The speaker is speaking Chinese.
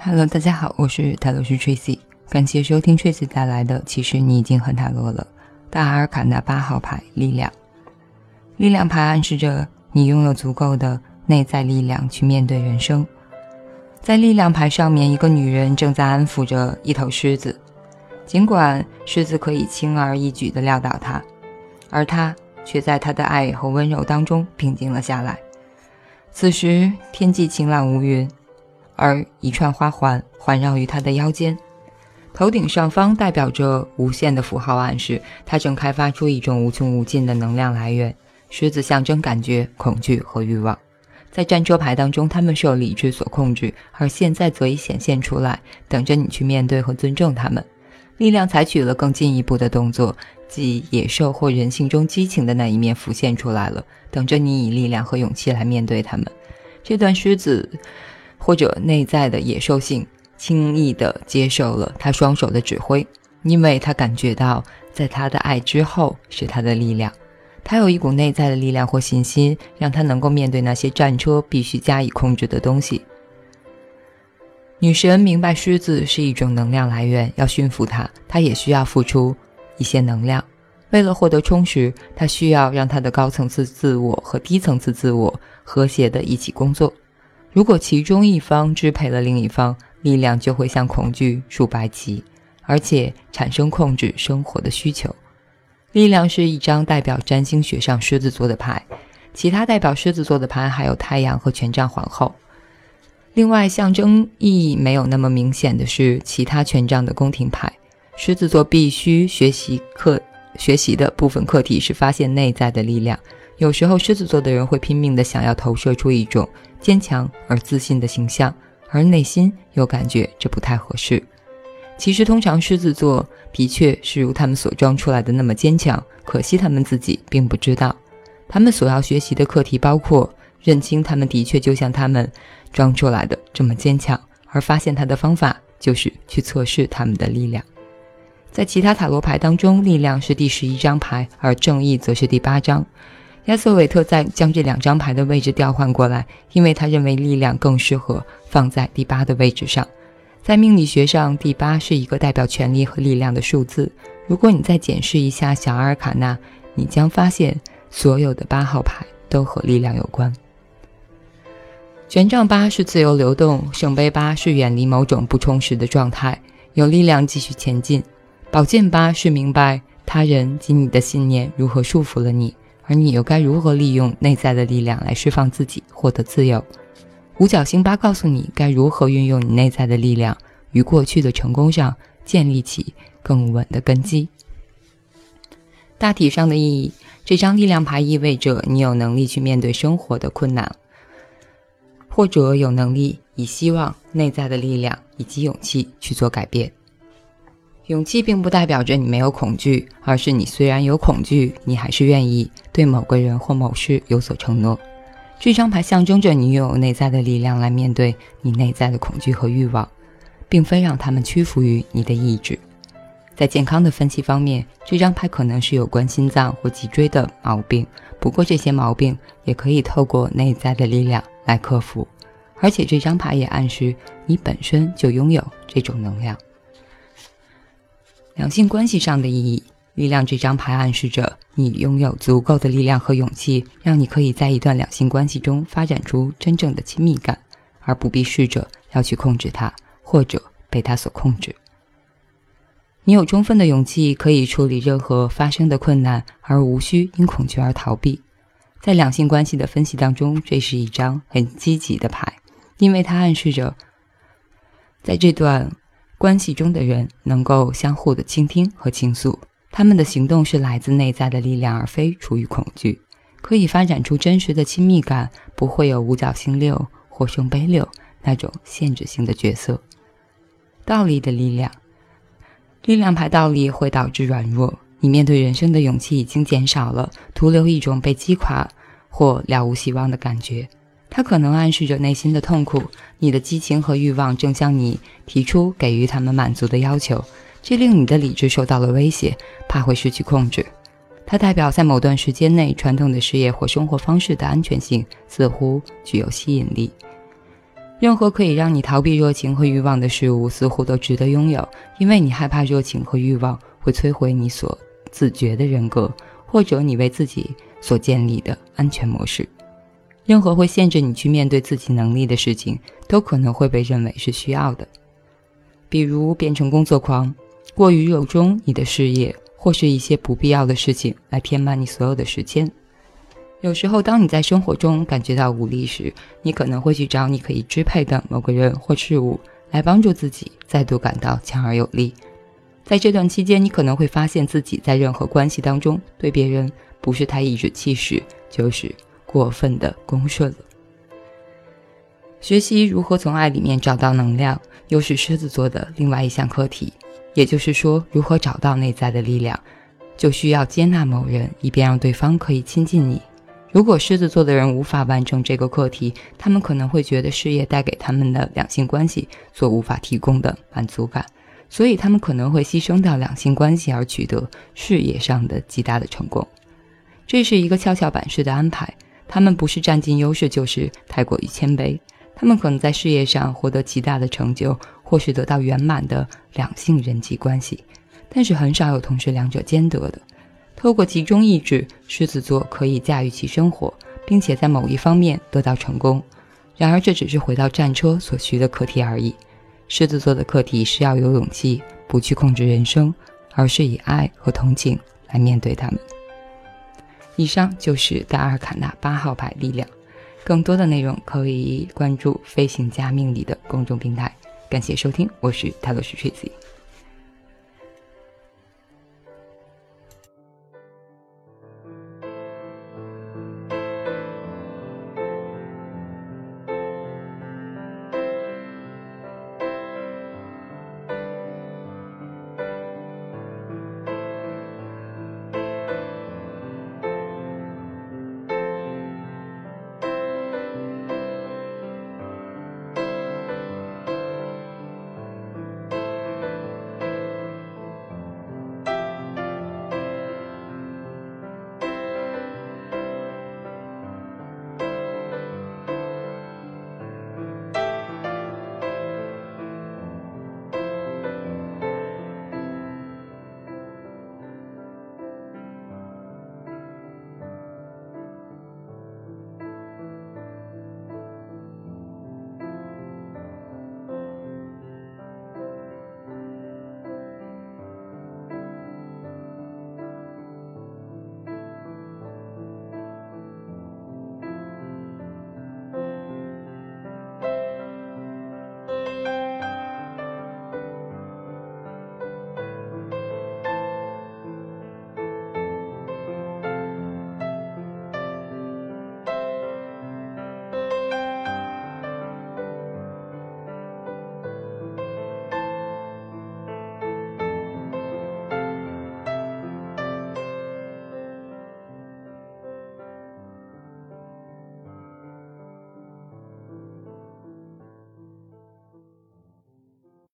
Hello，大家好，我是塔罗师 Tracy，感谢收听 Tracy 带来的《其实你已经很塔罗了》。大阿尔卡纳八号牌力量，力量牌暗示着你拥有足够的内在力量去面对人生。在力量牌上面，一个女人正在安抚着一头狮子，尽管狮子可以轻而易举地撂倒它，而他却在他的爱和温柔当中平静了下来。此时天际晴朗无云。而一串花环环绕于他的腰间，头顶上方代表着无限的符号，暗示他正开发出一种无穷无尽的能量来源。狮子象征感觉、恐惧和欲望，在战车牌当中，他们受理智所控制，而现在则已显现出来，等着你去面对和尊重他们。力量采取了更进一步的动作，即野兽或人性中激情的那一面浮现出来了，等着你以力量和勇气来面对他们。这段狮子。或者内在的野兽性，轻易地接受了他双手的指挥，因为他感觉到，在他的爱之后是他的力量，他有一股内在的力量或信心，让他能够面对那些战车必须加以控制的东西。女神明白狮子是一种能量来源，要驯服它，它也需要付出一些能量。为了获得充实，它需要让它的高层次自我和低层次自我和谐地一起工作。如果其中一方支配了另一方，力量就会像恐惧竖白旗，而且产生控制生活的需求。力量是一张代表占星学上狮子座的牌，其他代表狮子座的牌还有太阳和权杖皇后。另外，象征意义没有那么明显的是其他权杖的宫廷牌。狮子座必须学习课学习的部分课题是发现内在的力量。有时候，狮子座的人会拼命地想要投射出一种坚强而自信的形象，而内心又感觉这不太合适。其实，通常狮子座的确是如他们所装出来的那么坚强，可惜他们自己并不知道。他们所要学习的课题包括认清他们的确就像他们装出来的这么坚强，而发现他的方法就是去测试他们的力量。在其他塔罗牌当中，力量是第十一张牌，而正义则是第八张。亚瑟韦特在将这两张牌的位置调换过来，因为他认为力量更适合放在第八的位置上。在命理学上，第八是一个代表权力和力量的数字。如果你再检视一下小阿尔卡纳，你将发现所有的八号牌都和力量有关。权杖八是自由流动，圣杯八是远离某种不充实的状态，有力量继续前进。宝剑八是明白他人及你的信念如何束缚了你。而你又该如何利用内在的力量来释放自己，获得自由？五角星八告诉你该如何运用你内在的力量，与过去的成功上建立起更稳的根基。大体上的意义，这张力量牌意味着你有能力去面对生活的困难，或者有能力以希望、内在的力量以及勇气去做改变。勇气并不代表着你没有恐惧，而是你虽然有恐惧，你还是愿意对某个人或某事有所承诺。这张牌象征着你拥有内在的力量来面对你内在的恐惧和欲望，并非让他们屈服于你的意志。在健康的分析方面，这张牌可能是有关心脏或脊椎的毛病，不过这些毛病也可以透过内在的力量来克服。而且这张牌也暗示你本身就拥有这种能量。两性关系上的意义，力量这张牌暗示着你拥有足够的力量和勇气，让你可以在一段两性关系中发展出真正的亲密感，而不必试着要去控制它或者被它所控制。你有充分的勇气可以处理任何发生的困难，而无需因恐惧而逃避。在两性关系的分析当中，这是一张很积极的牌，因为它暗示着在这段。关系中的人能够相互的倾听和倾诉，他们的行动是来自内在的力量，而非出于恐惧，可以发展出真实的亲密感，不会有五角星六或圣杯六那种限制性的角色。道理的力量，力量牌道理会导致软弱，你面对人生的勇气已经减少了，徒留一种被击垮或了无希望的感觉。它可能暗示着内心的痛苦，你的激情和欲望正向你提出给予他们满足的要求，这令你的理智受到了威胁，怕会失去控制。它代表在某段时间内，传统的事业或生活方式的安全性似乎具有吸引力。任何可以让你逃避热情和欲望的事物，似乎都值得拥有，因为你害怕热情和欲望会摧毁你所自觉的人格，或者你为自己所建立的安全模式。任何会限制你去面对自己能力的事情，都可能会被认为是需要的，比如变成工作狂，过于热衷你的事业。或是一些不必要的事情来填满你所有的时间。有时候，当你在生活中感觉到无力时，你可能会去找你可以支配的某个人或事物来帮助自己再度感到强而有力。在这段期间，你可能会发现自己在任何关系当中对别人不是太颐指气使，就是过分的恭顺了。学习如何从爱里面找到能量，又是狮子座的另外一项课题。也就是说，如何找到内在的力量，就需要接纳某人，以便让对方可以亲近你。如果狮子座的人无法完成这个课题，他们可能会觉得事业带给他们的两性关系所无法提供的满足感，所以他们可能会牺牲掉两性关系而取得事业上的极大的成功。这是一个跷跷板式的安排，他们不是占尽优势，就是太过于谦卑。他们可能在事业上获得极大的成就，或是得到圆满的两性人际关系，但是很少有同时两者兼得的。透过集中意志，狮子座可以驾驭其生活，并且在某一方面得到成功。然而，这只是回到战车所需的课题而已。狮子座的课题是要有勇气，不去控制人生，而是以爱和同情来面对他们。以上就是大阿尔卡纳八号牌力量。更多的内容可以关注“飞行家命理”的公众平台。感谢收听，我是泰罗斯 Tracy。